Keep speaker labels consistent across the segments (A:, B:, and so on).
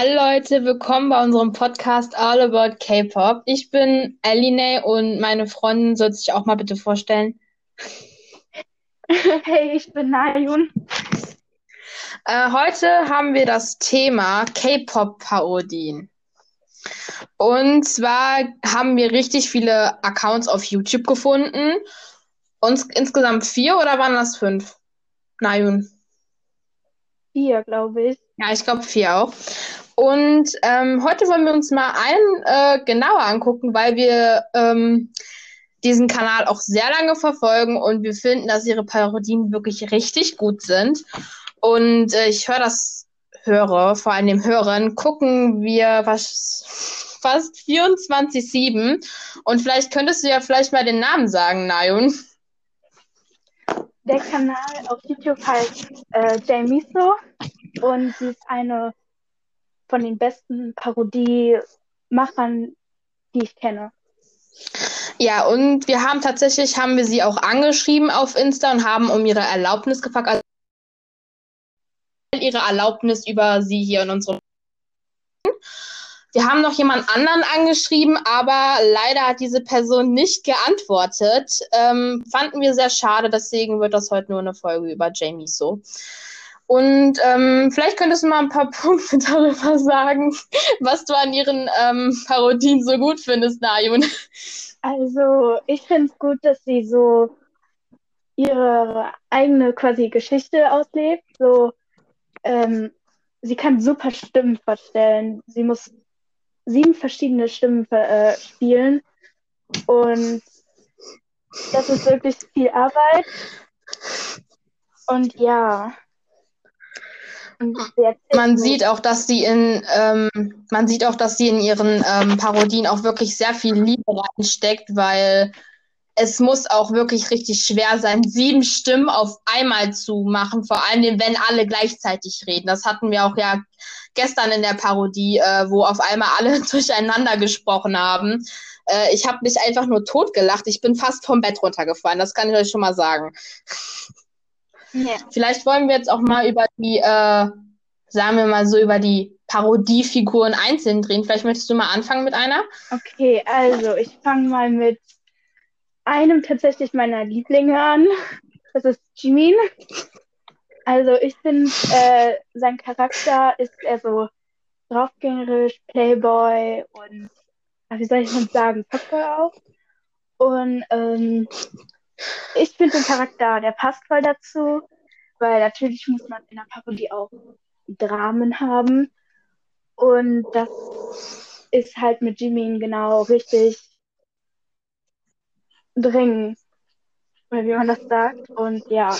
A: Hallo Leute, willkommen bei unserem Podcast All About K-Pop. Ich bin Aline und meine Freundin soll sich auch mal bitte vorstellen.
B: Hey, ich bin Nayun.
A: Äh, heute haben wir das Thema K-Pop-Parodien. Und zwar haben wir richtig viele Accounts auf YouTube gefunden. Uns insgesamt vier oder waren das fünf? Nayun.
B: Vier, glaube ich.
A: Ja, ich glaube vier auch. Und ähm, heute wollen wir uns mal einen äh, genauer angucken, weil wir ähm, diesen Kanal auch sehr lange verfolgen und wir finden, dass ihre Parodien wirklich richtig gut sind. Und äh, ich höre das, höre, vor allem dem Hören, gucken wir was, fast 24-7. Und vielleicht könntest du ja vielleicht mal den Namen sagen, Nayun.
B: Der Kanal auf YouTube heißt äh, Jamiso und sie ist eine von den besten Parodiemachern, die ich kenne.
A: Ja, und wir haben tatsächlich, haben wir sie auch angeschrieben auf Insta und haben um ihre Erlaubnis gefragt, also ihre Erlaubnis über sie hier in unserem. Wir haben noch jemand anderen angeschrieben, aber leider hat diese Person nicht geantwortet. Ähm, fanden wir sehr schade, deswegen wird das heute nur eine Folge über Jamie so. Und ähm, vielleicht könntest du mal ein paar Punkte darüber sagen, was du an ihren ähm, Parodien so gut findest, Najun.
B: Also, ich finde es gut, dass sie so ihre eigene quasi Geschichte auslebt. So, ähm, sie kann super Stimmen verstellen. Sie muss sieben verschiedene Stimmen äh, spielen. Und das ist wirklich viel Arbeit. Und ja.
A: Man sieht auch, dass sie in ähm, man sieht auch, dass sie in ihren ähm, Parodien auch wirklich sehr viel Liebe reinsteckt, weil es muss auch wirklich richtig schwer sein, sieben Stimmen auf einmal zu machen, vor allem wenn alle gleichzeitig reden. Das hatten wir auch ja gestern in der Parodie, äh, wo auf einmal alle durcheinander gesprochen haben. Äh, ich habe mich einfach nur totgelacht. Ich bin fast vom Bett runtergefallen. Das kann ich euch schon mal sagen. Ja. Vielleicht wollen wir jetzt auch mal über die, äh, sagen wir mal so, über die Parodiefiguren einzeln drehen. Vielleicht möchtest du mal anfangen mit einer?
B: Okay, also ich fange mal mit einem tatsächlich meiner Lieblinge an. Das ist Jimin. Also ich finde, äh, sein Charakter ist eher so draufgängerisch, Playboy und, wie soll ich denn sagen, Fuckboy auch. Und ähm, ich finde den Charakter, der passt voll dazu, weil natürlich muss man in der Parodie auch Dramen haben. Und das ist halt mit Jimin genau richtig dringend, wie man das sagt. Und ja.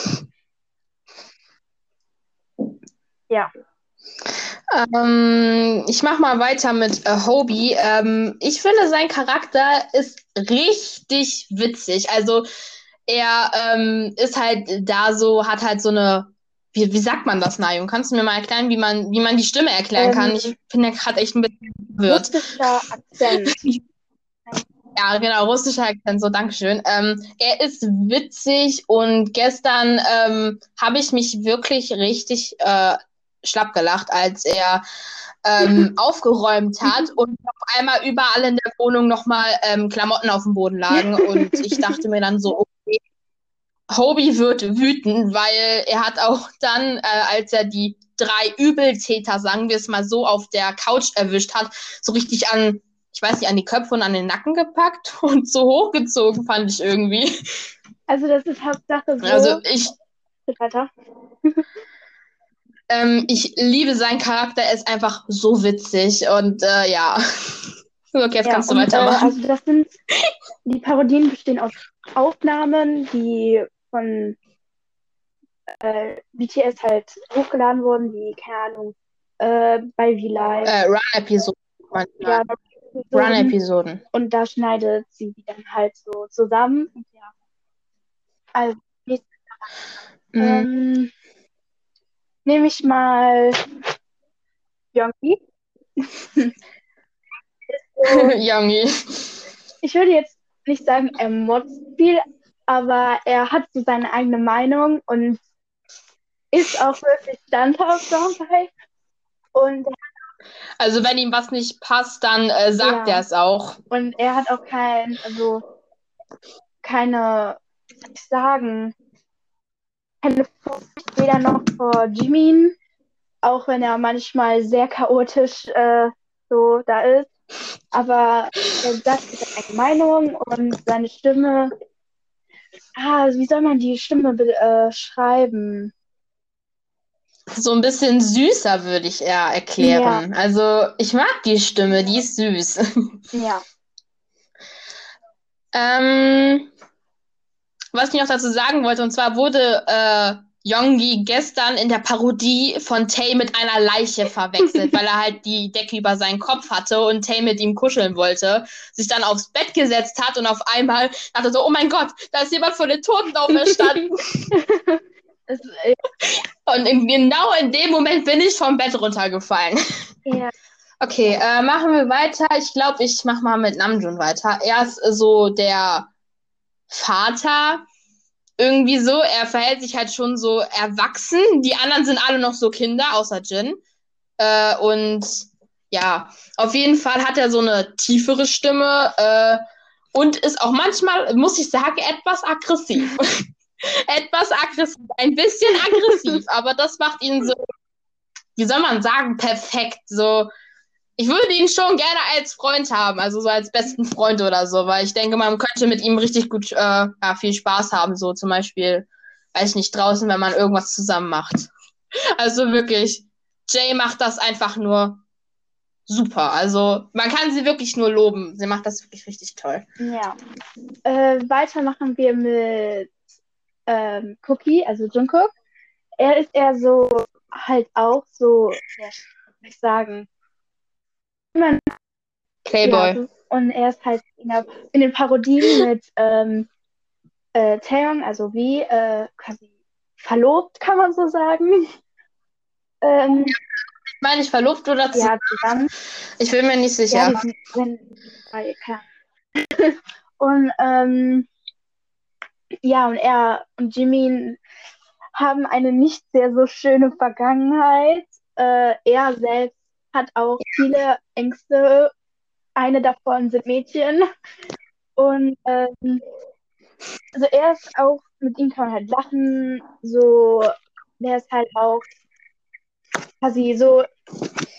B: Ja.
A: Ähm, ich mache mal weiter mit äh, Hobie. Ähm, ich finde, sein Charakter ist richtig witzig. Also er ähm, ist halt da so, hat halt so eine, wie, wie sagt man das, Nayum? Kannst du mir mal erklären, wie man, wie man die Stimme erklären ähm, kann? Ich finde, er gerade echt ein bisschen
B: verwirrt. Russischer Akzent.
A: ja, genau, russischer Akzent, so, Dankeschön. Ähm, er ist witzig und gestern ähm, habe ich mich wirklich richtig äh, schlapp gelacht, als er ähm, aufgeräumt hat und auf einmal überall in der Wohnung nochmal ähm, Klamotten auf dem Boden lagen. Und ich dachte mir dann so, Hobie wird wütend, weil er hat auch dann, äh, als er die drei Übeltäter, sagen wir es mal so, auf der Couch erwischt hat, so richtig an, ich weiß nicht, an die Köpfe und an den Nacken gepackt und so hochgezogen, fand ich irgendwie.
B: Also das ist Hauptsache so.
A: Also ich. Weiter. Ähm, ich liebe seinen Charakter, er ist einfach so witzig und äh, ja. Okay, jetzt ja, kannst du und, weitermachen.
B: Äh, also das sind, die Parodien bestehen aus Aufnahmen, die von äh, BTS halt hochgeladen wurden, wie, keine Ahnung, äh, bei V-Live.
A: Äh, Run-Episoden. Ja, Run-Episoden.
B: Und da schneidet sie die dann halt so zusammen. Ja. Also, mhm. ähm, nehme ich mal Yongi.
A: Yongi.
B: Ich würde jetzt nicht sagen, er motzt viel, aber er hat so seine eigene Meinung und ist auch wirklich standhaft dabei. Und
A: Also wenn ihm was nicht passt, dann äh, sagt
B: Ja.
A: er es auch.
B: Und er hat auch kein, also keine, wie soll ich sagen, keine Furcht weder noch vor Jimin, auch wenn er manchmal sehr chaotisch äh, so da ist. Aber er sagt seine eigene Meinung und seine Stimme. Ah, wie soll man die Stimme beschreiben?
A: So ein bisschen süßer, würde ich eher erklären. Also ich mag die Stimme, die ist süß.
B: Ja.
A: Ähm, was ich noch dazu sagen wollte, und zwar wurde äh, Yonggi gestern in der Parodie von Tay mit einer Leiche verwechselt, weil er halt die Decke über seinen Kopf hatte und Tay mit ihm kuscheln wollte, sich dann aufs Bett gesetzt hat und auf einmal dachte so, oh mein Gott, da ist jemand von den Toten auferstanden. Und in, genau in dem Moment bin ich vom Bett runtergefallen.
B: ja.
A: Okay, äh, machen wir weiter. Ich glaube, ich mache mal mit Namjoon weiter. Er ist so der Vater. Irgendwie so. Er verhält sich halt schon so erwachsen. Die anderen sind alle noch so Kinder, außer Jin. Äh, und ja, auf jeden Fall hat er so eine tiefere Stimme äh, und ist auch manchmal, muss ich sagen, etwas aggressiv. etwas aggressiv, ein bisschen aggressiv, aber das macht ihn so, wie soll man sagen, perfekt. So, ich würde ihn schon gerne als Freund haben, also so als besten Freund oder so, weil ich denke, man könnte mit ihm richtig gut äh, ja, viel Spaß haben, so zum Beispiel, weiß ich nicht, draußen, wenn man irgendwas zusammen macht. Also wirklich, Jay macht das einfach nur super. Also man kann sie wirklich nur loben. Sie macht das wirklich richtig toll.
B: Ja. Äh, weiter machen wir mit ähm, Cookie, also Jungkook. Er ist eher so, halt auch so, ja, ich sagen, immer
A: Playboy.
B: Ja, und er ist halt in, der, in den Parodien mit ähm, äh, Taeyong, also wie äh, quasi verlobt, kann man so sagen. Ähm,
A: Ich meine, ich verlobt oder zu.
B: ja, zusammen.
A: Ich bin mir nicht
B: Ja,
A: sicher.
B: sind, wenn, keine Ahnung. Und ähm, ja, und er und Jimin haben eine nicht sehr so schöne Vergangenheit. Äh, er selbst hat auch viele Ängste. Eine davon sind Mädchen. Und ähm, also er ist auch, mit ihm kann man halt lachen. So, der ist halt auch quasi so,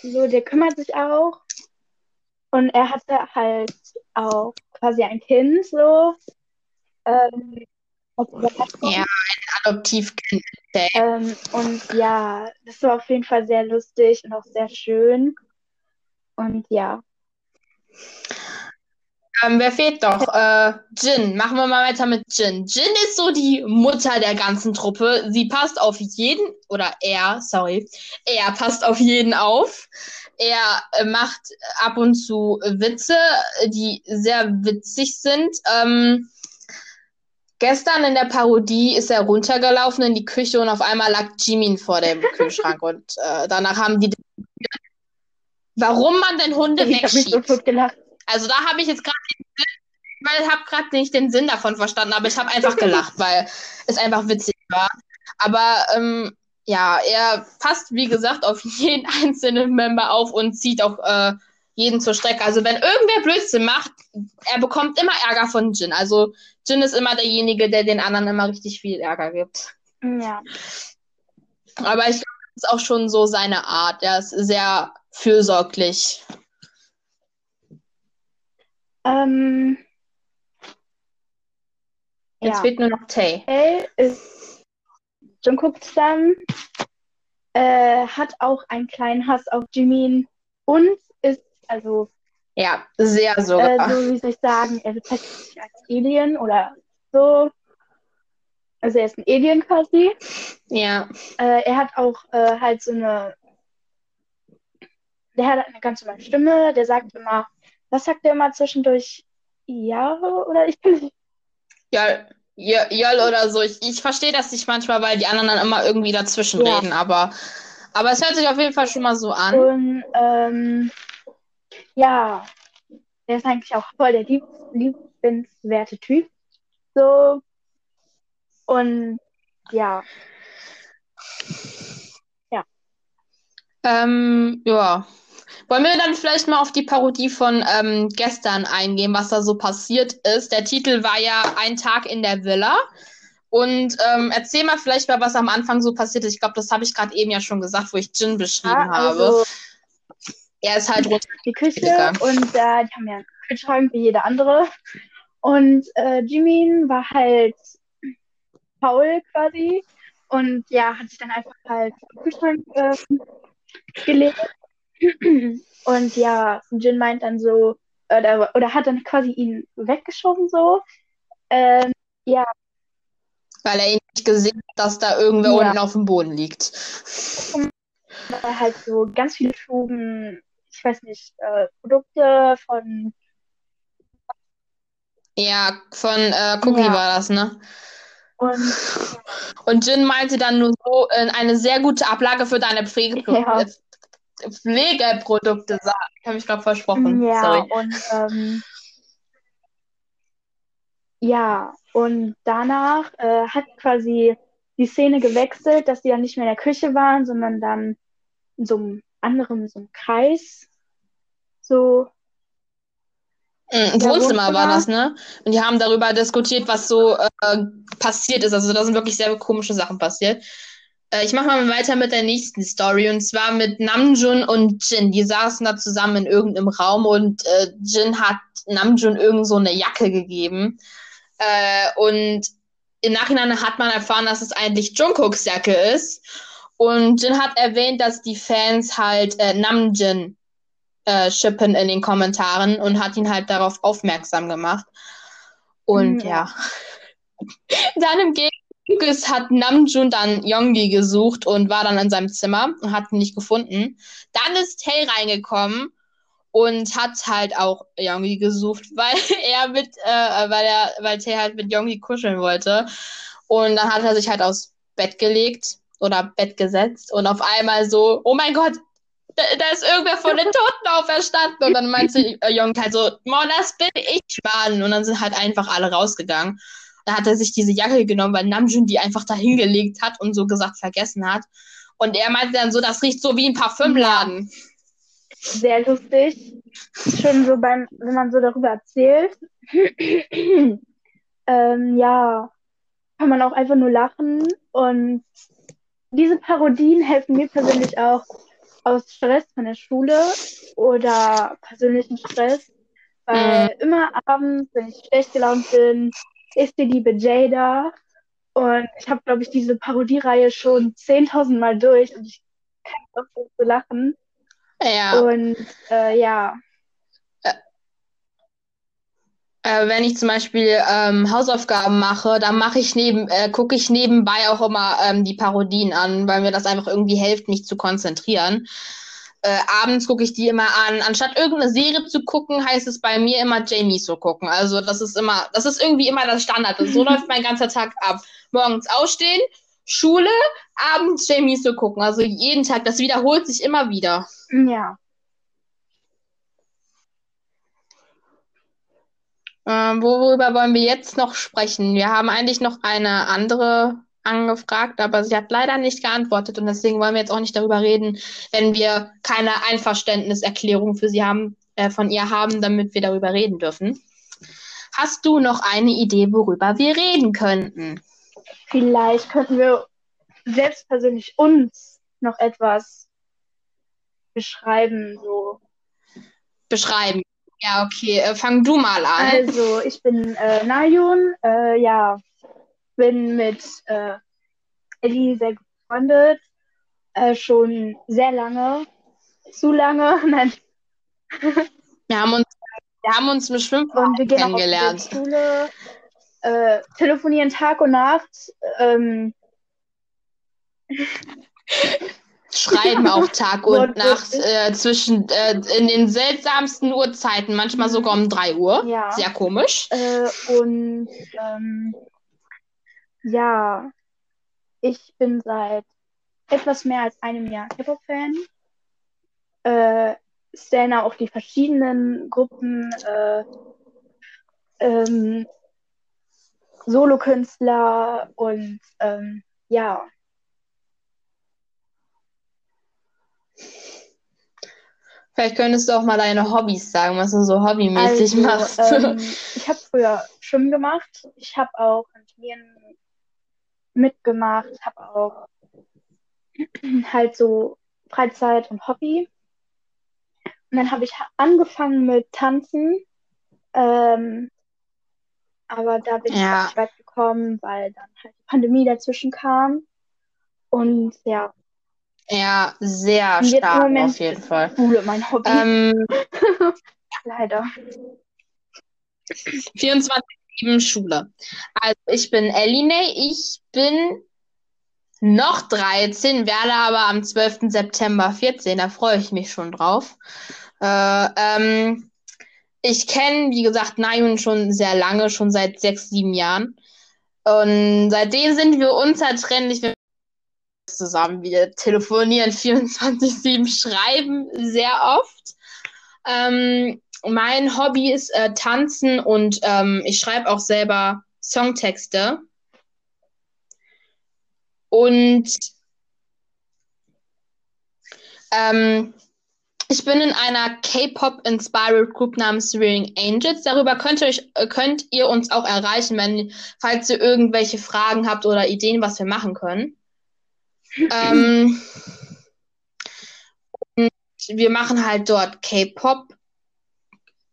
B: so, der kümmert sich auch. Und er hatte halt auch quasi ein Kind, so. Ähm.
A: Ja, ein Adoptivkind.
B: Ähm, und ja, das war auf jeden Fall sehr lustig und auch sehr schön. Und ja,
A: Ähm, wer fehlt noch? Äh, Jin. Machen wir mal weiter mit Jin. Jin ist so die Mutter der ganzen Truppe. Sie passt auf jeden, oder er, sorry, er passt auf jeden auf. Er macht ab und zu Witze, die sehr witzig sind. Ähm, gestern in der Parodie ist er runtergelaufen in die Küche und auf einmal lag Jimin vor dem Kühlschrank und äh, danach haben die warum man denn Hunde
B: ich so
A: wegschiebt.
B: tot gelacht.
A: Also da habe ich jetzt gerade weil ich habe gerade nicht den Sinn davon verstanden, aber ich habe einfach gelacht, weil es einfach witzig war. Aber ähm, ja, er passt, wie gesagt, auf jeden einzelnen Member auf und zieht auch äh, jeden zur Strecke. Also wenn irgendwer Blödsinn macht, er bekommt immer Ärger von Jin. Also Jin ist immer derjenige, der den anderen immer richtig viel Ärger gibt.
B: Ja,
A: Aber ich glaube, das ist auch schon so seine Art. Er ist sehr fürsorglich.
B: ähm,
A: Jetzt
B: ja.
A: fehlt nur noch Tay.
B: L ist Jungkook zusammen, äh, hat auch einen kleinen Hass auf Jimin und also,
A: Ja, sehr
B: äh,
A: sogar.
B: so wie soll ich sagen, er bezeichnet sich als Alien oder so. Also er ist ein Alien quasi.
A: Ja.
B: Äh, er hat auch äh, halt so eine, der hat eine ganz normale Stimme, der sagt immer, was sagt der immer zwischendurch? Jahre oder ich bin nicht.
A: Ja, ja, Jöll oder so. Ich, ich verstehe das nicht manchmal, weil die anderen dann immer irgendwie dazwischen
B: Ja.
A: reden, aber, aber es hört sich auf jeden Fall schon mal so an.
B: Und ähm, ja, der ist eigentlich auch voll der lieb liebenswerte Typ. So. Und ja,
A: Ähm, ja. Wollen wir dann vielleicht mal auf die Parodie von ähm, gestern eingehen, was da so passiert ist? Der Titel war ja Ein Tag in der Villa. Und ähm, erzähl mal vielleicht mal, was am Anfang so passiert ist. Ich glaube, das habe ich gerade eben ja schon gesagt, wo ich Jin beschrieben ja, also habe. Er ist halt
B: runter. Die Küche und äh, die haben ja einen Kühlschrank wie jeder andere. Und äh, Jimin war halt faul quasi und ja, hat sich dann einfach halt im Kühlschrank äh, gelegt. Und ja, Jin meint dann so, oder, oder hat dann quasi ihn weggeschoben so. Ähm, ja.
A: Weil er ihn nicht gesehen hat, dass da irgendwer ja. unten auf dem Boden liegt.
B: Weil halt so ganz viele Schuben, ich weiß nicht, äh, Produkte von.
A: Ja, von äh, Cookie ja. war das, ne? Und, und Jin meinte dann nur so, äh, eine sehr gute Ablage für deine Pflegeprodukte. Ja. Pflegeprodukte, ich habe mich gerade versprochen.
B: Ja, Sorry. und ähm, ja, und danach äh, hat quasi die Szene gewechselt, dass die dann nicht mehr in der Küche waren, sondern dann in so einem anderen, so einem Kreis so
A: im Wohnzimmer war das, ne? Und die haben darüber diskutiert, was so äh, passiert ist. Also da sind wirklich sehr komische Sachen passiert. Äh, ich mache mal weiter mit der nächsten Story und zwar mit Namjoon und Jin. Die saßen da zusammen in irgendeinem Raum und äh, Jin hat Namjoon irgend so eine Jacke gegeben. Äh, und im Nachhinein hat man erfahren, dass es eigentlich Jungkooks Jacke ist. Und Jin hat erwähnt, dass die Fans halt äh, Namjoon äh, Shippen in den Kommentaren und hat ihn halt darauf aufmerksam gemacht. Und ja. ja. dann im Gegenzug hat Namjoon dann Yonggi gesucht und war dann in seinem Zimmer und hat ihn nicht gefunden. Dann ist Tay reingekommen und hat halt auch Yonggi gesucht, weil er mit, äh, weil er, weil Tay halt mit Yonggi kuscheln wollte. Und dann hat er sich halt aufs Bett gelegt oder Bett gesetzt und auf einmal so, oh mein Gott, da, da, ist irgendwer von den Toten auferstanden. Und dann meinte äh, halt so, Mann, das bin ich, Mann. Und dann sind halt einfach alle rausgegangen. Da hat er sich diese Jacke genommen, weil Namjoon die einfach da hingelegt hat und so gesagt vergessen hat. Und er meinte dann so, das riecht so wie ein Parfümladen.
B: Sehr lustig. Schon so beim, wenn man so darüber erzählt. ähm, ja, kann man auch einfach nur lachen. Und diese Parodien helfen mir persönlich auch, aus Stress von der Schule oder persönlichen Stress. Weil mhm. immer abends, wenn ich schlecht gelaunt bin, ist die liebe Jada. Und ich habe, glaube ich, diese Parodiereihe schon 10.000 Mal durch und ich kann auch so lachen. Ja. Und äh, ja.
A: Äh, wenn ich zum Beispiel ähm, Hausaufgaben mache, dann mache ich neben, äh, gucke ich nebenbei auch immer ähm, die Parodien an, weil mir das einfach irgendwie hilft, mich zu konzentrieren. Äh, abends gucke ich die immer an. Anstatt irgendeine Serie zu gucken, heißt es bei mir immer Jamie zu gucken. Also das ist immer, das ist irgendwie immer das Standard. so läuft mein ganzer Tag ab. Morgens aufstehen, Schule, abends Jamie zu gucken. Also jeden Tag, das wiederholt sich immer wieder.
B: Ja.
A: Ähm, worüber wollen wir jetzt noch sprechen? Wir haben eigentlich noch eine andere angefragt, aber sie hat leider nicht geantwortet und deswegen wollen wir jetzt auch nicht darüber reden, wenn wir keine Einverständniserklärung für sie haben, äh, von ihr haben, damit wir darüber reden dürfen. Hast du noch eine Idee, worüber wir reden könnten?
B: Vielleicht könnten wir selbst persönlich uns noch etwas beschreiben, so.
A: Beschreiben. Ja, okay. Äh, fang du mal an.
B: Also, ich bin äh, Nayun. Äh, ja, bin mit äh, Ellie sehr befreundet. Äh, schon sehr lange. Zu lange. Nein.
A: Wir haben uns, wir haben uns mit Schwimmen kennengelernt. Auch Schule,
B: äh, telefonieren Tag und Nacht. Ähm,
A: schreiben auch Tag und Nacht äh, zwischen äh, in den seltsamsten Uhrzeiten, manchmal sogar um 3 Uhr. Ja. Sehr komisch.
B: Äh, und ähm, ja, ich bin seit etwas mehr als einem Jahr Hip-Hop-Fan. Äh, Stana auf die verschiedenen Gruppen, äh, ähm, Solokünstler und ähm, ja,
A: Vielleicht könntest du auch mal deine Hobbys sagen, was du so hobbymäßig
B: Also,
A: machst.
B: ähm, ich habe früher Schwimmen gemacht. Ich habe auch an Turnieren mitgemacht, habe auch halt so Freizeit und Hobby. Und dann habe ich angefangen mit Tanzen. Ähm, aber da bin ich
A: Ja.
B: nicht weit gekommen, weil dann halt die Pandemie dazwischen kam. Und ja,
A: Ja, sehr
B: jetzt im
A: stark auf jeden Fall.
B: Schule mein Hobby.
A: Ähm,
B: Leider.
A: 24-7 Schule. Also ich bin Eline, ich bin noch 13, werde aber am 12. September 14, da freue ich mich schon drauf. Äh, ähm, ich kenne, wie gesagt, Nayun schon sehr lange, schon seit sechs, sieben Jahren. Und seitdem sind wir unzertrennlich wir zusammen. Wir telefonieren 24-7, schreiben sehr oft. Ähm, mein Hobby ist äh, Tanzen und ähm, ich schreibe auch selber Songtexte. Und ähm, ich bin in einer K-Pop-Inspired Group namens Rearing Angels. Darüber könnt ihr, euch, äh, könnt ihr uns auch erreichen, wenn, falls ihr irgendwelche Fragen habt oder Ideen, was wir machen können. Ähm, und wir machen halt dort K-Pop.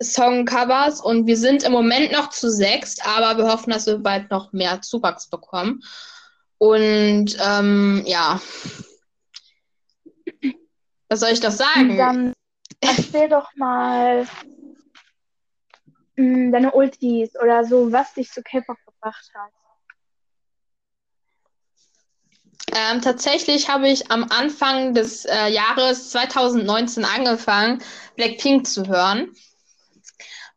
A: Songcovers und wir sind im Moment noch zu sechst, aber wir hoffen, dass wir bald noch mehr Zuwachs bekommen. Und ähm, ja, was soll ich doch sagen?
B: Dann erzähl doch mal mh, deine Ultis oder so, was dich zu K-Pop gebracht hat.
A: Ähm, tatsächlich habe ich am Anfang des äh, Jahres 2019 angefangen, Blackpink zu hören.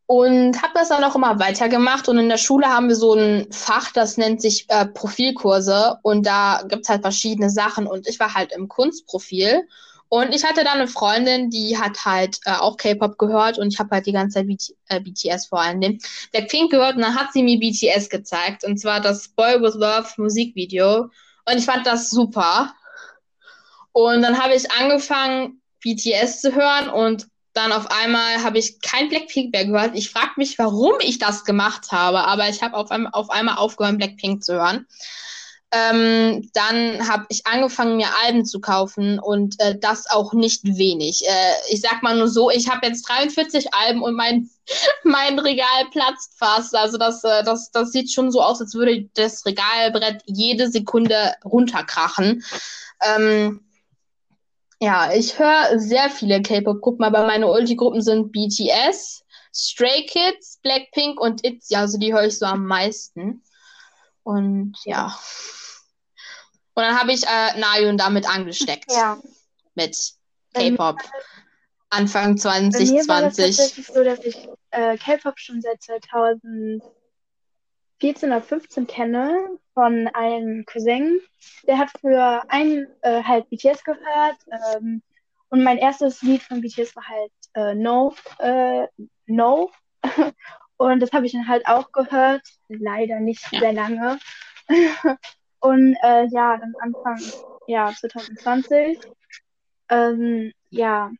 A: Und habe das dann auch immer weitergemacht. Und in der Schule haben wir so ein Fach, das nennt sich äh, Profilkurse. Und da gibt es halt verschiedene Sachen. Und ich war halt im Kunstprofil. Und ich hatte dann eine Freundin, die hat halt äh, auch K-Pop gehört. Und ich habe halt die ganze Zeit BT äh, BTS vor allem Blackpink gehört. Und dann hat sie mir BTS gezeigt. Und zwar das Boy With Love Musikvideo. Und ich fand das super. Und dann habe ich angefangen, BTS zu hören und dann auf einmal habe ich kein Blackpink mehr gehört. Ich frage mich, warum ich das gemacht habe, aber ich habe auf, auf einmal aufgehört, Blackpink zu hören. Ähm, dann habe ich angefangen, mir Alben zu kaufen und äh, das auch nicht wenig. Äh, ich sag mal nur so, ich habe jetzt 43 Alben und mein, mein Regal platzt fast. Also das, äh, das, das sieht schon so aus, als würde das Regalbrett jede Sekunde runterkrachen. Ähm, ja, ich höre sehr viele K-Pop-Gruppen, aber meine Ulti-Gruppen sind BTS, Stray Kids, Blackpink und ITZY. Also die höre ich so am meisten. Und ja. Und dann habe ich äh, Nayun damit angesteckt.
B: Ja.
A: Mit K-Pop. Anfang
B: Bei mir war das
A: 2020.
B: tatsächlich so, dass ich äh, K-Pop schon seit 2014 oder 15 kenne von einem Cousin. Der hat früher ein, äh, halt BTS gehört. Ähm, und mein erstes Lied von BTS war halt äh, No. Äh, no. und das habe ich dann halt auch gehört. Leider nicht
A: Ja.
B: sehr lange. und äh, ja, dann Anfang ja, 2020. Ähm, ja,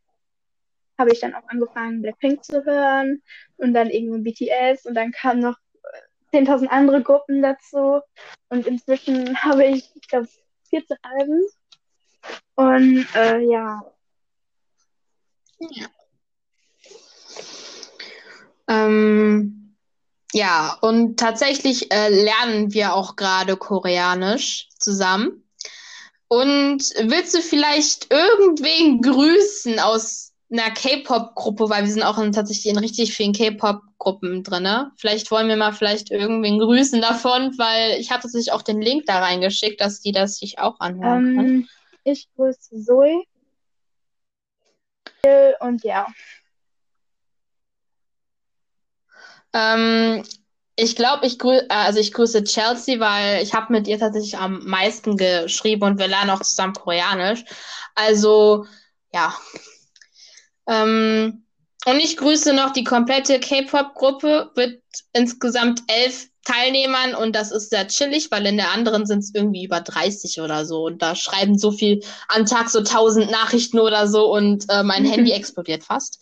B: habe ich dann auch angefangen, Blackpink zu hören und dann irgendwann BTS und dann kamen noch äh, 10.000 andere Gruppen dazu und inzwischen habe ich, ich glaube, 14 Alben und äh, ja,
A: Ähm, ja, und tatsächlich äh, lernen wir auch gerade Koreanisch zusammen. Und willst du vielleicht irgendwen grüßen aus einer K-Pop-Gruppe, weil wir sind auch in, tatsächlich in richtig vielen K-Pop-Gruppen drinne. Vielleicht wollen wir mal vielleicht irgendwen grüßen davon, weil ich habe tatsächlich auch den Link da reingeschickt, dass die das sich auch anhören können.
B: ähm, ich grüße Zoe und ja,
A: Ähm, ich glaube, ich grü äh, also ich grüße Chelsea, weil ich habe mit ihr tatsächlich am meisten geschrieben und wir lernen auch zusammen Koreanisch. Also, ja. Ähm, und ich grüße noch die komplette K-Pop-Gruppe, wird insgesamt elf Teilnehmern und das ist sehr chillig, weil in der anderen sind es irgendwie über 30 oder so und da schreiben so viel am Tag so 1000 Nachrichten oder so und äh, mein Handy explodiert fast.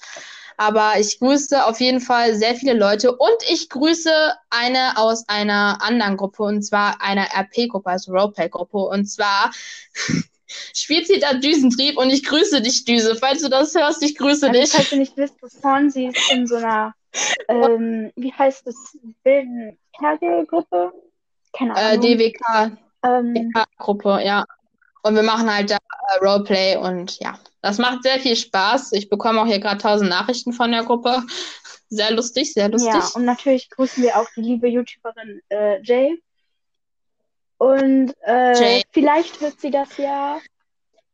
A: Aber ich grüße auf jeden Fall sehr viele Leute und ich grüße eine aus einer anderen Gruppe und zwar einer RP-Gruppe, also Roleplay-Gruppe und zwar spielt sie da Düsentrieb und ich grüße dich, Düse. Falls du das hörst, ich grüße
B: Also,
A: dich.
B: falls du nicht wisst, wovon sie ist in so einer, ähm, wie heißt es, wilden Kergelgruppe? Keine
A: Äh,
B: Ahnung.
A: DWK,
B: Ähm,
A: Gruppe, ja. Und wir machen halt da äh, Roleplay und ja, das macht sehr viel Spaß. Ich bekomme auch hier gerade tausend Nachrichten von der Gruppe. Sehr lustig, sehr lustig.
B: ja, und natürlich grüßen wir auch die liebe YouTuberin äh, Jay. Und äh,
A: Jay.
B: vielleicht hört sie das ja.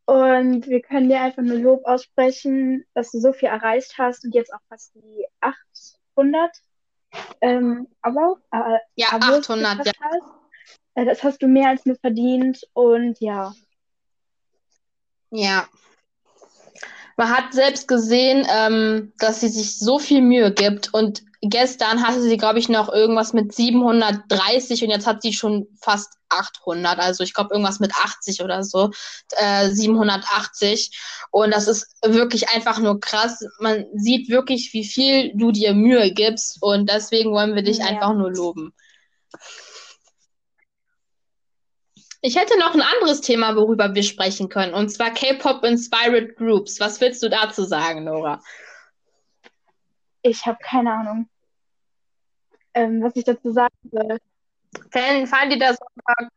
B: Und wir können dir einfach nur Lob aussprechen, dass du so viel erreicht hast und jetzt auch fast die 800 ähm, aber, äh,
A: Ja,
B: Abos
A: 800, ja.
B: hast. Äh, das hast du mehr als nur verdient. Und ja,
A: Ja. Man hat selbst gesehen, ähm, dass sie sich so viel Mühe gibt und gestern hatte sie, glaube ich, noch irgendwas mit 730 und jetzt hat sie schon fast 800. Also ich glaube irgendwas mit 80 oder so, äh, 780. Und das ist wirklich einfach nur krass. Man sieht wirklich, wie viel du dir Mühe gibst und deswegen wollen wir dich
B: Ja.
A: einfach nur loben. Ich hätte noch ein anderes Thema, worüber wir sprechen können, und zwar K-Pop Inspired Groups. Was willst du dazu sagen, Nora?
B: ich habe keine Ahnung, ähm, was ich dazu sagen soll.
A: Fallen, fallen dir da so ein paar,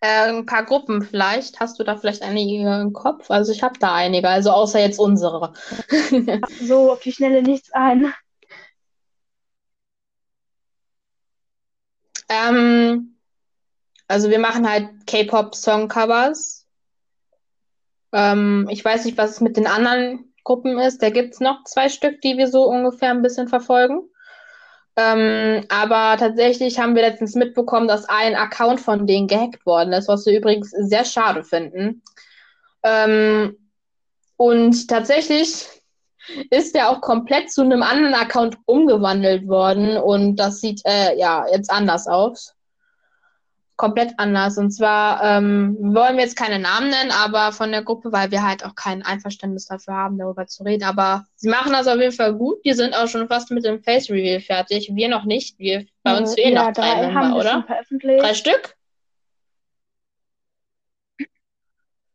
A: äh, ein paar Gruppen vielleicht? Hast du da vielleicht einige im Kopf? Also ich habe da einige, also außer jetzt unsere.
B: So auf die Schnelle nichts ein.
A: Ähm, also wir machen halt K-Pop-Songcovers. Ähm, ich weiß nicht, was es mit den anderen Gruppen ist. Da gibt es noch zwei Stück, die wir so ungefähr ein bisschen verfolgen. Ähm, aber tatsächlich haben wir letztens mitbekommen, dass ein Account von denen gehackt worden ist, was wir übrigens sehr schade finden. Ähm, und tatsächlich ist der auch komplett zu einem anderen Account umgewandelt worden und das sieht äh, ja jetzt anders aus. Komplett anders. Und zwar ähm, wollen wir jetzt keine Namen nennen, aber von der Gruppe, weil wir halt auch kein Einverständnis dafür haben, darüber zu reden. Aber sie machen das auf jeden Fall gut. Die sind auch schon fast mit dem Face Reveal fertig. Wir noch nicht. Wir bei uns fehlen
B: ja,
A: noch drei
B: drei
A: Member, oder? Drei Stück?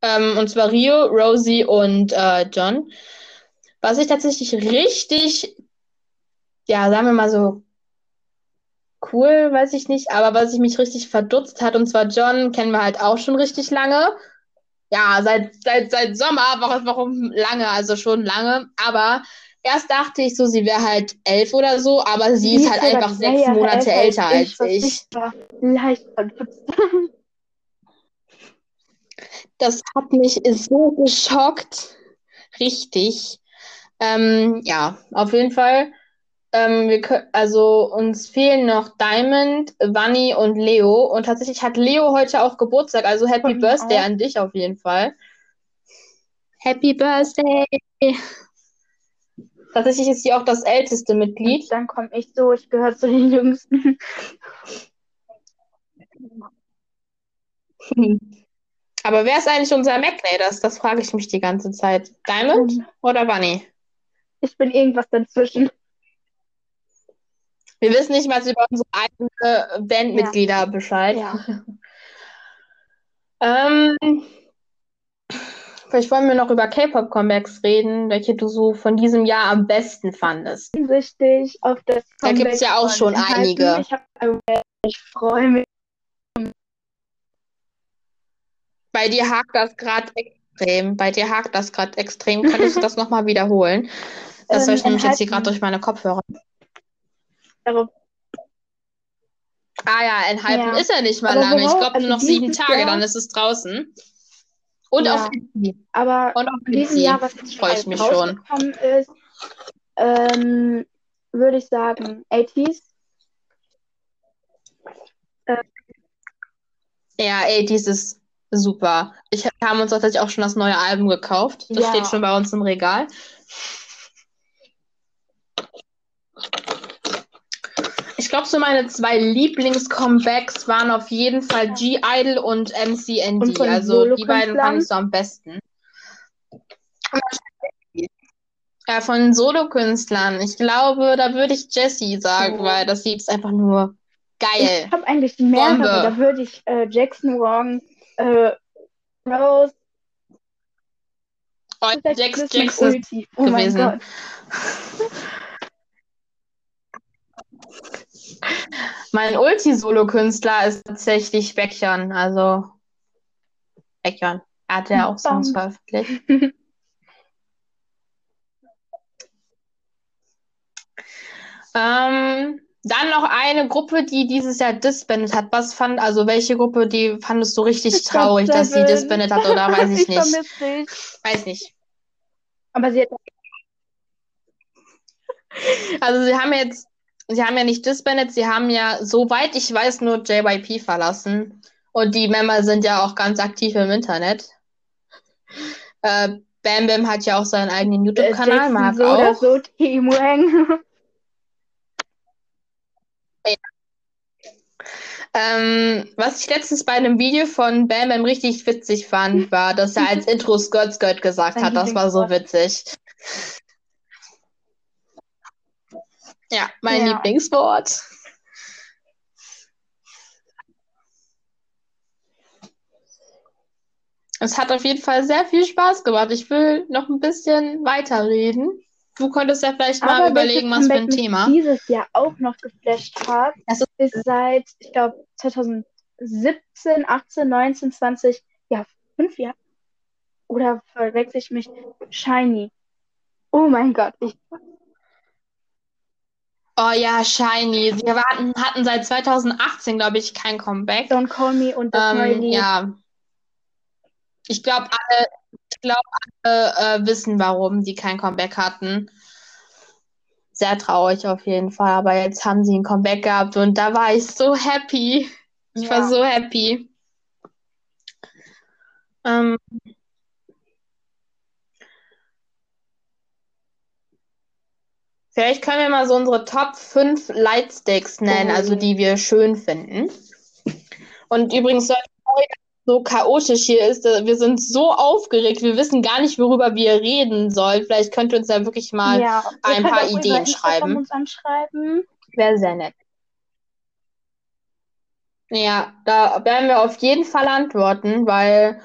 A: Ähm, und zwar Rio, Rosie und äh, John. Was ich tatsächlich richtig, ja, sagen wir mal so cool, weiß ich nicht, aber was ich mich richtig verdutzt hat, und zwar John kennen wir halt auch schon richtig lange. Ja, seit, seit, seit Sommer, warum, warum lange, also schon lange. Aber erst dachte ich so, sie wäre halt elf oder so, aber sie ist halt einfach sechs
B: Jahre
A: Monate älter als ich.
B: ich war leicht verdutzt.
A: Das hat mich so geschockt. Richtig. Ähm, ja, auf jeden Fall. Ähm, wir kö- also uns fehlen noch Diamond, Vanni und Leo. Und tatsächlich hat Leo heute auch Geburtstag. Also Happy Birthday
B: auch.
A: an dich auf jeden Fall. Happy Birthday. Tatsächlich ist sie auch das älteste Mitglied.
B: Und dann komme ich so, ich gehöre zu den Jüngsten.
A: Aber wer ist eigentlich unser McNay? Das, das frage ich mich die ganze Zeit. Diamond
B: Ähm,
A: oder Vanni?
B: Ich bin irgendwas dazwischen.
A: Wir wissen nicht mal über unsere eigenen Bandmitglieder Bescheid.
B: Ja.
A: Ähm, vielleicht wollen wir noch über K-Pop-Comebacks reden, welche du so von diesem Jahr am besten fandest.
B: Hinsichtlich auf das
A: Da gibt's
B: Comeback
A: ja auch schon einige.
B: Ich, hab, ich freue mich.
A: Bei dir hakt das gerade extrem. Bei dir hakt das gerade extrem. Könntest du das nochmal wiederholen? Das höre ich
B: Ähm,
A: nämlich jetzt hier gerade durch meine Kopfhörer.
B: Darauf.
A: Ah ja, Enhypen
B: Ja.
A: ist ja nicht mal
B: Aber
A: lange. Ich glaube
B: also
A: nur noch sieben Tage,
B: Jahr-
A: dann ist es draußen. Und
B: Ja.
A: auf.
B: Aber
A: Und auf
B: diesem Jahr, was jetzt
A: freue ich
B: schon
A: mich schon.
B: ist, ähm, würde ich sagen 80s.
A: Ja, ey, dieses super. Ich wir haben uns tatsächlich auch schon das neue Album gekauft. Das
B: Ja.
A: steht schon bei uns im Regal. Ich glaube, so meine zwei Lieblings-Comebacks waren auf jeden Fall G-Idol und MCND.
B: Und
A: also die beiden fand ich so am besten. Ja, von Solokünstlern. Ich glaube, da würde ich Jessie sagen,
B: Oh.
A: weil das Lied ist einfach nur geil.
B: Ich habe eigentlich mehrere.
A: Bombe.
B: Da würde ich äh, Jackson Wong, äh, Rose,
A: Oh,
B: Jack Jackson. Ulti. Oh mein
A: gewesen.
B: Gott.
A: Mein Ulti-Solo-Künstler ist tatsächlich Baekhyun. Also Baekhyun. Er hat ja auch Songs veröffentlicht. Ähm, dann noch eine Gruppe, die dieses Jahr disbandet hat. Was fand, also welche Gruppe, die fandest du richtig traurig, dass sie disbandet hat oder weiß ich nicht.
B: vermisse dich.
A: Weiß nicht.
B: Aber sie hat
A: Also sie haben jetzt, sie haben ja nicht disbandet, sie haben ja, soweit ich weiß, nur JYP verlassen. Und die Member sind ja auch ganz aktiv im Internet. Äh, Bam Bam hat ja auch seinen eigenen
B: äh,
A: YouTube-Kanal, Marc
B: so
A: auch.
B: so, Team Wang.
A: Ähm, was ich letztens bei einem Video von Bam Bam richtig witzig fand, war, dass er als Intro Skirt Skirt gesagt hat. Das war so witzig. Ja, mein
B: Ja.
A: Lieblingswort. Es hat auf jeden Fall sehr viel Spaß gemacht. Ich will noch ein bisschen weiterreden. Du könntest ja vielleicht mal
B: Aber
A: überlegen, was für ein Thema.
B: dieses Jahr auch noch geflasht hat,
A: ist
B: ist seit, ich glaube, 2017, 18, 19, 20, ja, fünf Jahre. Oder verwechsel ich mich? Shiny. Oh mein Gott, ich,
A: Oh ja, Shiny. Sie hatten, hatten seit 2018, glaube ich, kein Comeback.
B: Don't Call Me und das neue
A: Ähm,
B: Lied.
A: ja. Ich glaube, alle, ich glaub, alle äh, wissen, warum die kein Comeback hatten. Sehr traurig auf jeden Fall. Aber jetzt haben sie ein Comeback gehabt und da war ich so happy. Ich war
B: Ja.
A: so happy. Ähm, vielleicht können wir mal so unsere Top 5 Lightsticks nennen,
B: Oh.
A: also die wir schön finden. Und übrigens, sorry, dass es so chaotisch hier ist. äh, Wir sind so aufgeregt, wir wissen gar nicht, worüber wir reden sollen. Vielleicht könnt ihr uns da wirklich mal
B: Ja,
A: ein paar Ideen schreiben.
B: uns anschreiben.
A: Wäre sehr nett. Ja, da werden wir auf jeden Fall antworten, weil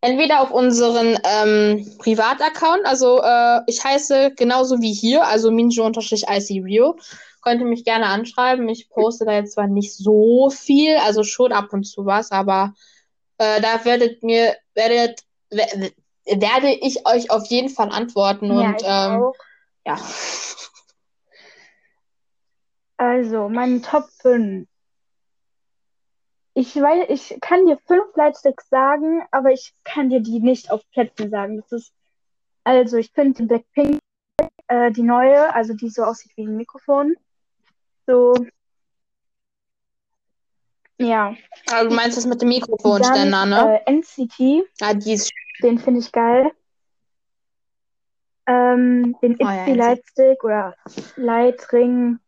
A: entweder auf unseren ähm, Privataccount, also äh, ich heiße genauso wie hier, also minjo-icrio, könnt ihr mich gerne anschreiben. Ich poste da jetzt zwar nicht so viel, also schon ab und zu was, aber äh, da werdet mir, werdet, wer- werde ich euch auf jeden Fall antworten
B: Ja,
A: und
B: ich
A: ähm, ja.
B: Also, meine Top 5. Ich weiß, ich kann dir fünf Lightsticks sagen, aber ich kann dir die nicht auf Plätzen sagen. Das ist, also ich finde die Blackpink, äh, die neue, also die so aussieht wie ein Mikrofon. So, ja.
A: Also du meinst das mit dem Mikrofonständer, ne?
B: äh, NCT,
A: Ja, die ist
B: den finde ich geil. Ähm, den
A: Oh ja,
B: ITZY
A: NCT.
B: Lightstick oder Lightring.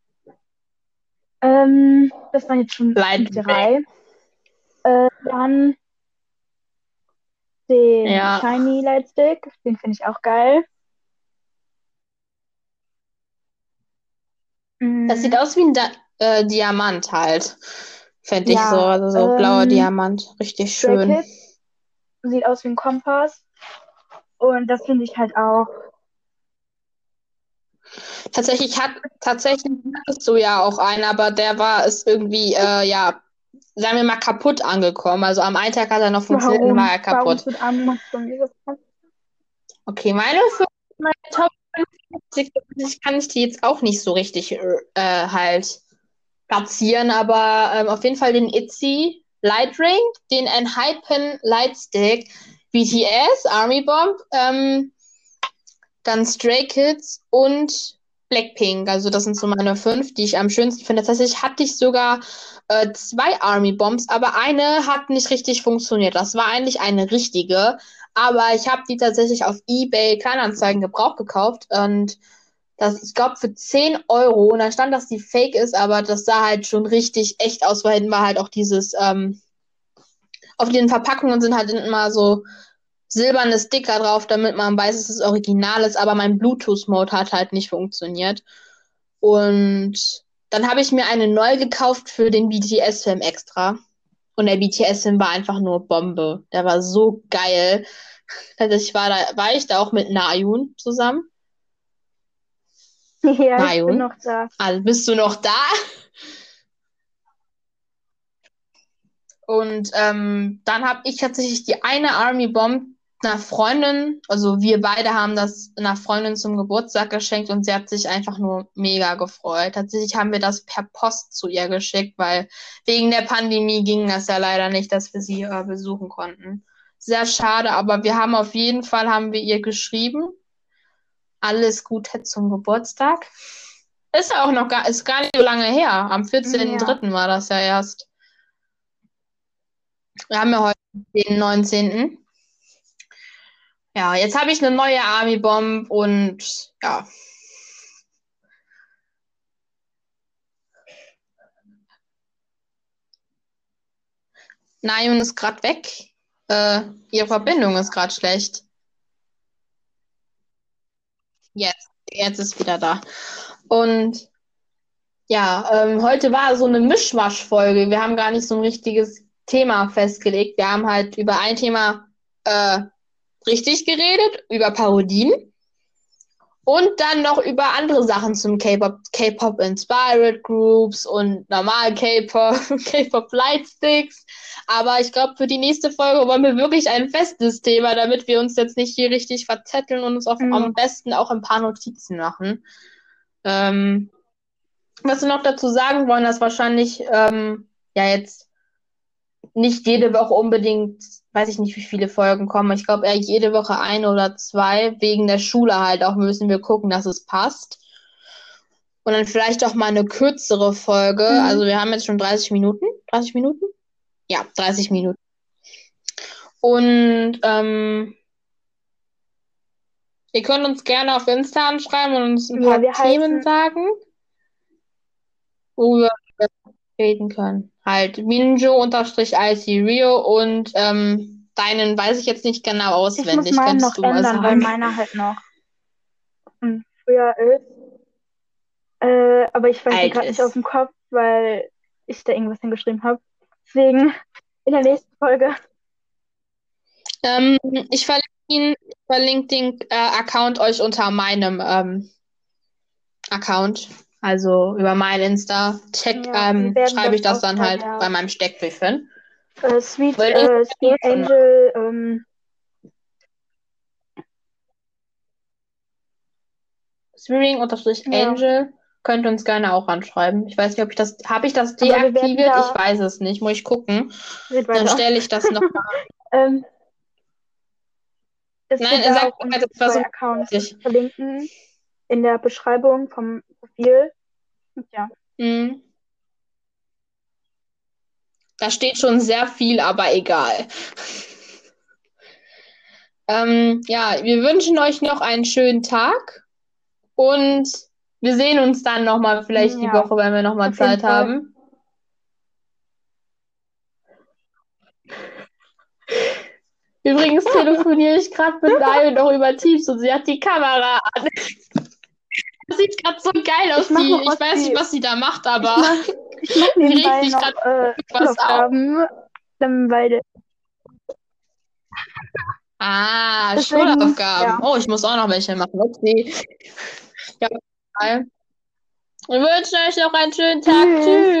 B: Ähm, das waren jetzt schon
A: Lightring.
B: drei. Äh, dann den
A: Ja.
B: Shiny Lightstick, den finde ich auch geil.
A: Das sieht
B: Mm,
A: aus wie ein Da äh, Diamant halt. Finde ich
B: Ja,
A: so. Also so blauer
B: ähm,
A: Diamant. Richtig schön.
B: Sieht aus wie ein Kompass. Und das finde ich halt auch.
A: Tatsächlich hat, tatsächlich hattest du ja auch einen, aber der war ist irgendwie, äh, ja, sagen wir mal, kaputt angekommen. Also am einen Tag hat er noch funktioniert,
B: Warum?
A: war er kaputt. Okay, meine, meine Top 50, ich kann ich die jetzt auch nicht so richtig äh, halt platzieren, aber ähm, auf jeden Fall den ITZY Light Ring, den Enhypen Lightstick, BTS, Army Bomb, ähm, dann Stray Kids und Blackpink. Also das sind so meine fünf, die ich am schönsten finde. Tatsächlich hatte ich sogar äh, zwei Army Bombs, aber eine hat nicht richtig funktioniert. Das war eigentlich eine richtige, aber ich habe die tatsächlich auf eBay Kleinanzeigen gebraucht gekauft und das, ich glaube, für 10 Euro. Und dann stand, dass die fake ist, aber das sah halt schon richtig echt aus, weil hinten war halt auch dieses, ähm, auf den Verpackungen sind halt immer so silberne Sticker drauf, damit man weiß, dass es original ist, aber mein Bluetooth-Mode hat halt nicht funktioniert. Und dann habe ich mir eine neu gekauft für den BTS-Film extra. Und der BTS-Film war einfach nur Bombe. Der war so geil. Tatsächlich war, da, war ich da auch mit Nayun zusammen.
B: Ja, Nayun. ich bin noch da.
A: Also bist du noch da? Und ähm, dann habe ich tatsächlich die eine Army Bomb einer Freundin, also wir beide haben das einer Freundin zum Geburtstag geschenkt und sie hat sich einfach nur mega gefreut. Tatsächlich haben wir das per Post zu ihr geschickt, weil wegen der Pandemie ging das ja leider nicht, dass wir sie äh, besuchen konnten. Sehr schade, aber wir haben auf jeden Fall haben wir ihr geschrieben. Alles Gute zum Geburtstag. Ist ja auch noch gar, ist gar nicht so lange her. Am 14.03. Ja. war das ja erst. Wir haben ja heute den 19. Ja, jetzt habe ich eine neue Army Bomb und ja. Naim ist gerade weg. Äh, ihre Verbindung ist gerade schlecht. Jetzt, jetzt ist wieder da. Und ja, ähm, heute war so eine Mischmasch-Folge. Wir haben gar nicht so ein richtiges Thema festgelegt. Wir haben halt über ein Thema äh, richtig geredet, über Parodien. Und dann noch über andere Sachen zum K-Pop, K-Pop Inspired Groups und normal K-Pop, K-Pop Lightsticks. Aber ich glaube, für die nächste Folge wollen wir wirklich ein festes Thema, damit wir uns jetzt nicht hier richtig verzetteln und uns auch mhm. am besten auch ein paar Notizen machen. Ähm, was wir noch dazu sagen wollen, dass wahrscheinlich ähm, ja jetzt nicht jede Woche unbedingt weiß ich nicht, wie viele Folgen kommen. Ich glaube eher jede Woche ein oder zwei. Wegen der Schule halt auch müssen wir gucken, dass es passt. Und dann vielleicht auch mal eine kürzere Folge. Mhm. Also wir haben jetzt schon 30 Minuten. 30 Minuten? Ja, 30 Minuten. Und ähm, ihr könnt uns gerne auf Insta anschreiben und uns ein ja, paar Themen heißen... sagen, wo wir reden können halt Minjo-IC Rio und ähm, deinen weiß ich jetzt nicht genau auswendig.
B: Ich muss meinen noch ändern, weil meiner halt noch früher ist. Äh, aber ich weiß gerade nicht aus dem Kopf, weil ich da irgendwas hingeschrieben habe. Deswegen in der nächsten Folge.
A: Ähm, ich verlinke, ihn, verlinke den äh, Account euch unter meinem ähm, Account. Also über mein Insta check, ja, ähm, schreibe ich das dann halt ja. bei meinem Steckbrief hin.
B: Äh, Sweet, äh, Sweet Angel, ähm,
A: Swearing unterstrich Angel könnt uns gerne auch anschreiben. Ich weiß nicht, ob ich das, habe ich das deaktiviert? Da... Ich weiß es nicht, muss ich gucken. Dann stelle ich das nochmal.
B: ähm,
A: Nein, sag
B: mal, das war so Accounts verlinken in der Beschreibung vom Profil. Ja. Mhm.
A: Da steht schon sehr viel, aber egal. ähm, ja, wir wünschen euch noch einen schönen Tag und wir sehen uns dann nochmal vielleicht ja. die Woche, wenn wir nochmal Zeit haben. Übrigens telefoniere ich gerade mit Dario noch über Teams und sie hat die Kamera an. Das sieht gerade so geil aus. Ich, die, ich weiß nicht, was sie da macht, aber
B: ich mach, ich mach sich gerade äh, was auf. Beide.
A: Ah, Deswegen, Schulaufgaben. Ja. Oh, ich muss auch noch welche machen. Okay. Ja, Wir wünschen euch noch einen schönen Tag. Tschüss. Tschüss.